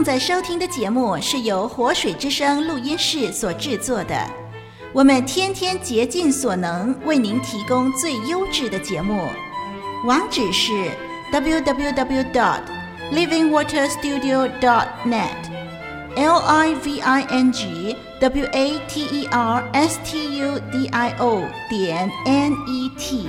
正在收听的节目是由活水之声录音室所制作的。我们天天竭尽所能为您提供最优质的节目，网址是 www.livingwaterstudio.net，l i v i n g w a t e r s t u d i o 点 n e t。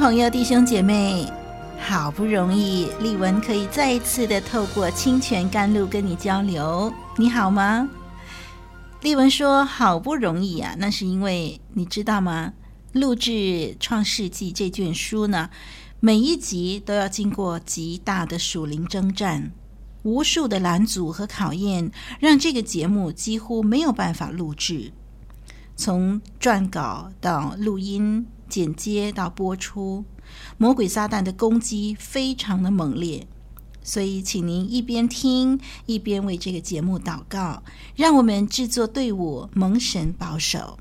朋友、弟兄姐妹，好不容易丽文可以再一次的透过清泉甘露跟你交流，你好吗？丽文说：“好不容易啊，那是因为你知道吗？录制《创世纪》这卷书呢，每一集都要经过极大的属灵征战，无数的拦阻和考验，让这个节目几乎没有办法录制。从撰稿到录音。”剪接到播出，魔鬼撒旦的攻击非常的猛烈，所以请您一边听一边为这个节目祷告，让我们制作队伍蒙神保守。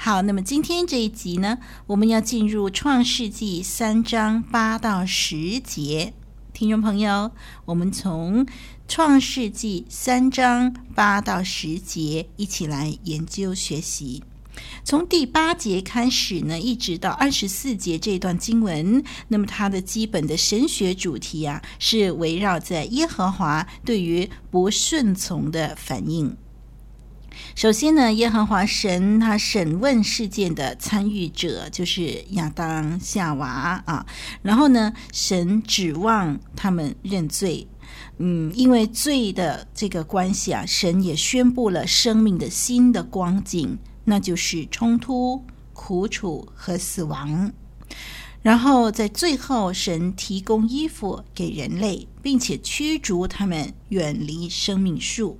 好，那么今天这一集呢，我们要进入创世纪三章八到十节，听众朋友，我们从创世纪三章八到十节一起来研究学习。从第八节开始呢，一直到二十四节这段经文，那么它的基本的神学主题啊，是围绕在耶和华对于不顺从的反应。首先呢，耶和华神他审问事件的参与者就是亚当夏娃啊，然后呢，神指望他们认罪，嗯，因为罪的这个关系啊，神也宣布了生命的新的光景。那就是冲突、苦楚和死亡，然后在最后，神提供衣服给人类，并且驱逐他们远离生命树。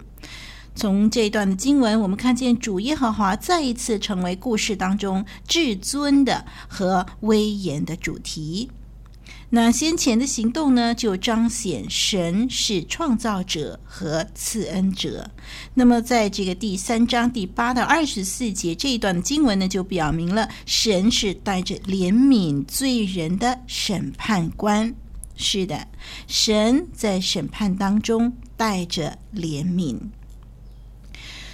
从这一段的经文，我们看见主耶和华再一次成为故事当中至尊的和威严的主题。那先前的行动呢，就彰显神是创造者和赐恩者。那么，在这个第三章第八到二十四节这一段的经文呢，就表明了神是带着怜悯罪人的审判官。是的，神在审判当中带着怜悯。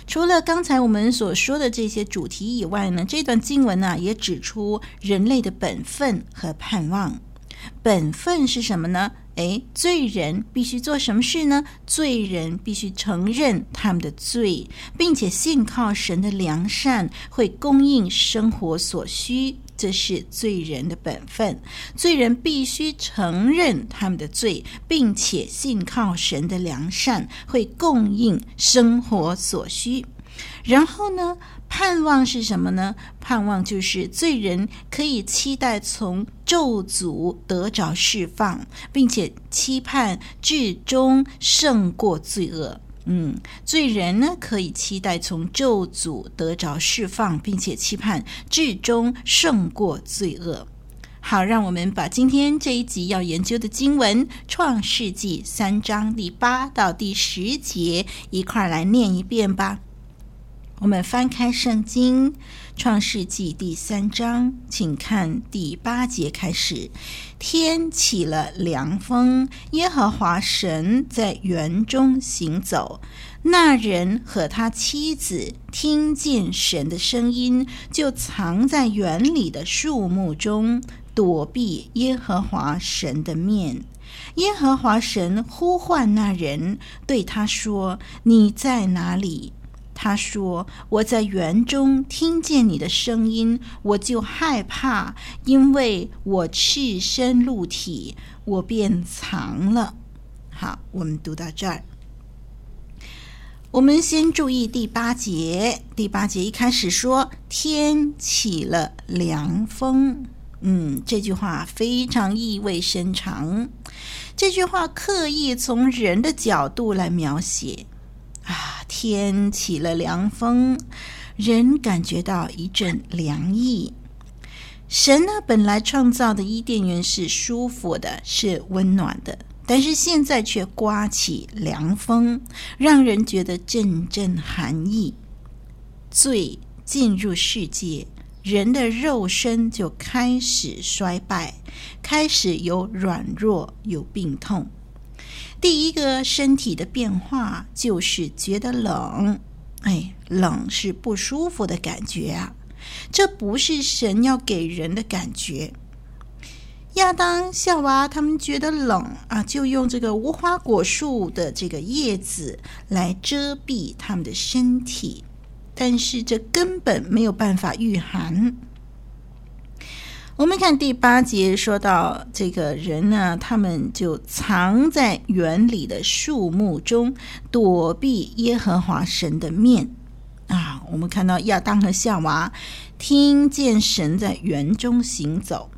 除了刚才我们所说的这些主题以外呢，这段经文呢，也指出人类的本分和盼望。本分是什么呢？诶，罪人必须做什么事呢？罪人必须承认他们的罪，并且信靠神的良善会供应生活所需，这是罪人的本分。罪人必须承认他们的罪，并且信靠神的良善会供应生活所需。然后呢，盼望是什么呢？盼望就是罪人可以期待从咒诅得着释放，并且期盼至终胜过罪恶。嗯，罪人呢可以期待从咒诅得着释放，并且期盼至终胜过罪恶。好，让我们把今天这一集要研究的经文《创世纪》三章第八到第十节一块儿来念一遍吧。我们翻开圣经《创世纪》第三章，请看第八节开始：天起了凉风，耶和华神在园中行走。那人和他妻子听见神的声音，就藏在园里的树木中，躲避耶和华神的面。耶和华神呼唤那人，对他说：“你在哪里？”他说：“我在园中听见你的声音，我就害怕，因为我赤身露体，我便藏了。”好，我们读到这儿。我们先注意第八节。第八节一开始说：“天起了凉风。”嗯，这句话非常意味深长。这句话刻意从人的角度来描写。啊，天起了凉风，人感觉到一阵凉意。神呢，本来创造的伊甸园是舒服的，是温暖的，但是现在却刮起凉风，让人觉得阵阵寒意。罪进入世界，人的肉身就开始衰败，开始有软弱，有病痛。第一个身体的变化就是觉得冷，哎，冷是不舒服的感觉啊，这不是神要给人的感觉。亚当、夏娃他们觉得冷啊，就用这个无花果树的这个叶子来遮蔽他们的身体，但是这根本没有办法御寒。我们看第八节，说到这个人呢，他们就藏在园里的树木中，躲避耶和华神的面啊。我们看到亚当和夏娃听见神在园中行走，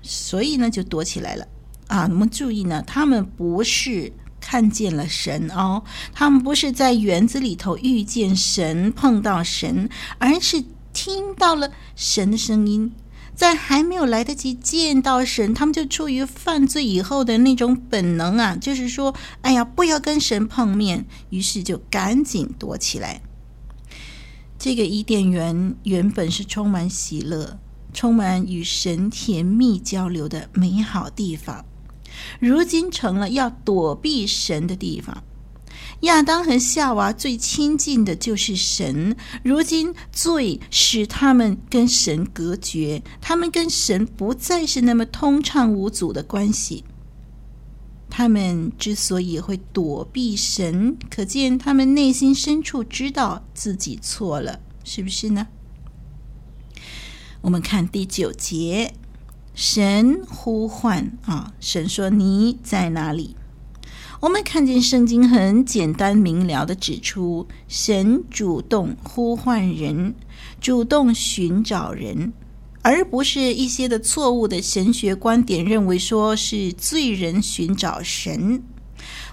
所以呢就躲起来了啊。我们注意呢，他们不是看见了神哦，他们不是在园子里头遇见神、碰到神，而是听到了神的声音。在还没有来得及见到神，他们就出于犯罪以后的那种本能啊，就是说，哎呀，不要跟神碰面，于是就赶紧躲起来。这个伊甸园原本是充满喜乐、充满与神甜蜜交流的美好地方，如今成了要躲避神的地方。亚当和夏娃最亲近的就是神，如今罪使他们跟神隔绝，他们跟神不再是那么通畅无阻的关系。他们之所以会躲避神，可见他们内心深处知道自己错了，是不是呢？我们看第九节，神呼唤啊，神说：“你在哪里？”我们看见圣经很简单明了的指出，神主动呼唤人，主动寻找人，而不是一些的错误的神学观点认为说是罪人寻找神。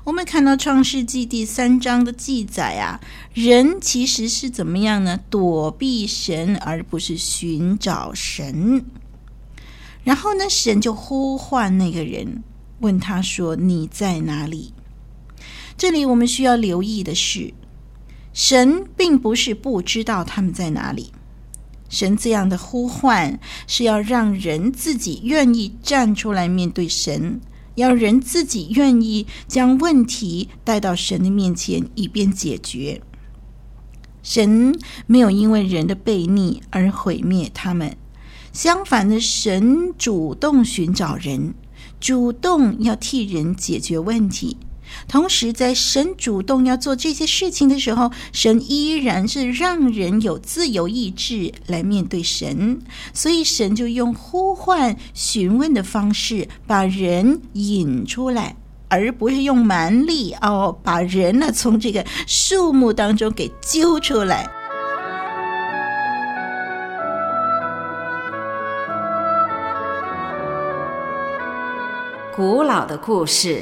我们看到创世纪第三章的记载啊，人其实是怎么样呢？躲避神，而不是寻找神。然后呢，神就呼唤那个人。问他说：“你在哪里？”这里我们需要留意的是，神并不是不知道他们在哪里。神这样的呼唤是要让人自己愿意站出来面对神，要人自己愿意将问题带到神的面前，以便解决。神没有因为人的悖逆而毁灭他们，相反的，神主动寻找人。主动要替人解决问题，同时在神主动要做这些事情的时候，神依然是让人有自由意志来面对神，所以神就用呼唤、询问的方式把人引出来，而不是用蛮力哦，把人呢从这个树木当中给揪出来。古老的故事，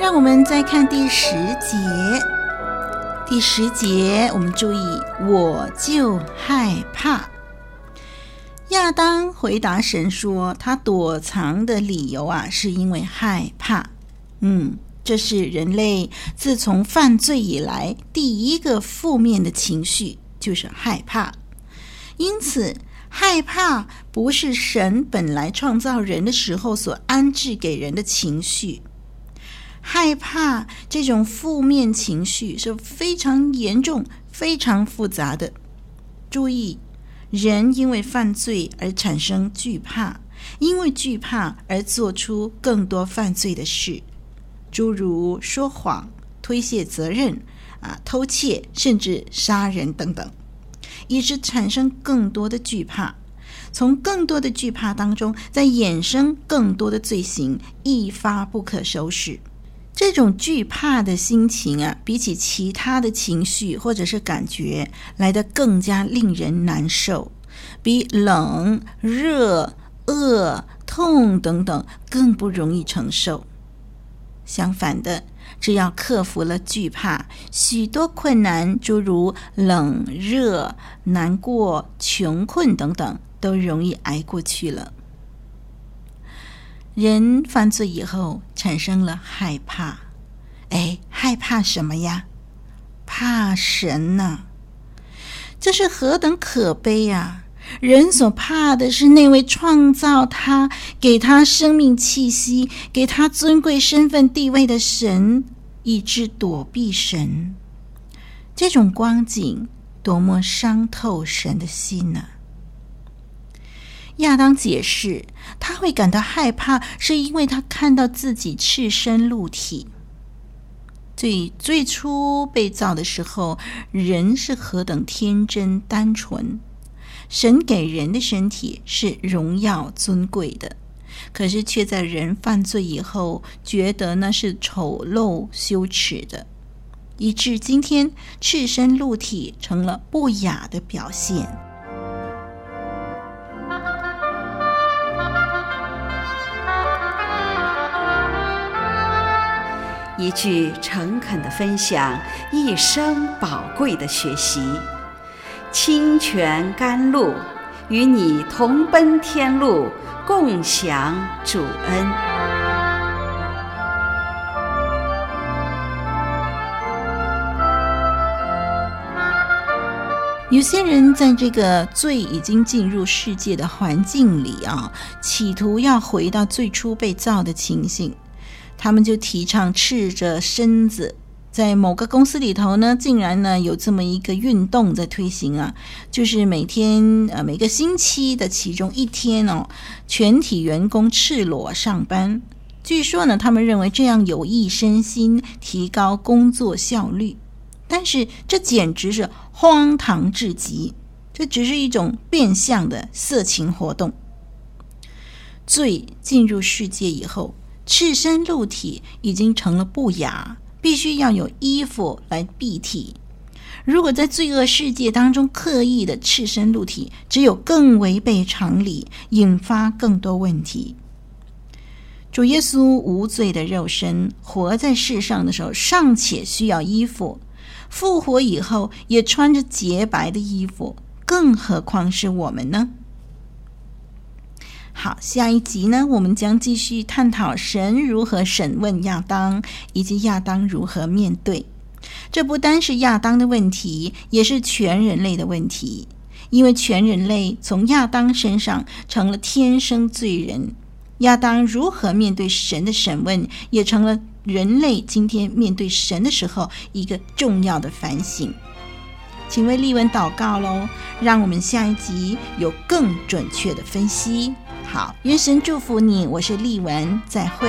让我们再看第十节。第十节，我们注意，我就害怕。亚当回答神说：“他躲藏的理由啊，是因为害怕。嗯，这是人类自从犯罪以来第一个负面的情绪，就是害怕。因此，害怕不是神本来创造人的时候所安置给人的情绪。害怕这种负面情绪是非常严重、非常复杂的。注意，人因为犯罪而产生惧怕，因为惧怕而做出更多犯罪的事，诸如说谎、推卸责任、啊偷窃，甚至杀人等等，以致产生更多的惧怕。从更多的惧怕当中，再衍生更多的罪行，一发不可收拾。这种惧怕的心情啊，比起其他的情绪或者是感觉来得更加令人难受，比冷、热、饿、痛等等更不容易承受。相反的，只要克服了惧怕，许多困难，诸如冷、热、难过、穷困等等，都容易挨过去了。人犯罪以后产生了害怕，哎，害怕什么呀？怕神呐！这是何等可悲呀！人所怕的是那位创造他、给他生命气息、给他尊贵身份地位的神，以致躲避神。这种光景多么伤透神的心呢！亚当解释，他会感到害怕，是因为他看到自己赤身露体。最最初被造的时候，人是何等天真单纯，神给人的身体是荣耀尊贵的，可是却在人犯罪以后，觉得那是丑陋羞耻的，以致今天赤身露体成了不雅的表现。一句诚恳的分享，一生宝贵的学习。清泉甘露，与你同奔天路，共享主恩。有些人在这个罪已经进入世界的环境里啊，企图要回到最初被造的情形。他们就提倡赤着身子，在某个公司里头呢，竟然呢有这么一个运动在推行啊，就是每天呃每个星期的其中一天哦，全体员工赤裸上班。据说呢，他们认为这样有益身心，提高工作效率。但是这简直是荒唐至极，这只是一种变相的色情活动。罪进入世界以后。赤身露体已经成了不雅，必须要有衣服来蔽体。如果在罪恶世界当中刻意的赤身露体，只有更违背常理，引发更多问题。主耶稣无罪的肉身活在世上的时候，尚且需要衣服；复活以后也穿着洁白的衣服，更何况是我们呢？好，下一集呢，我们将继续探讨神如何审问亚当，以及亚当如何面对。这不单是亚当的问题，也是全人类的问题，因为全人类从亚当身上成了天生罪人。亚当如何面对神的审问，也成了人类今天面对神的时候一个重要的反省。请为丽文祷告喽，让我们下一集有更准确的分析。好，愿神祝福你，我是丽文，再会。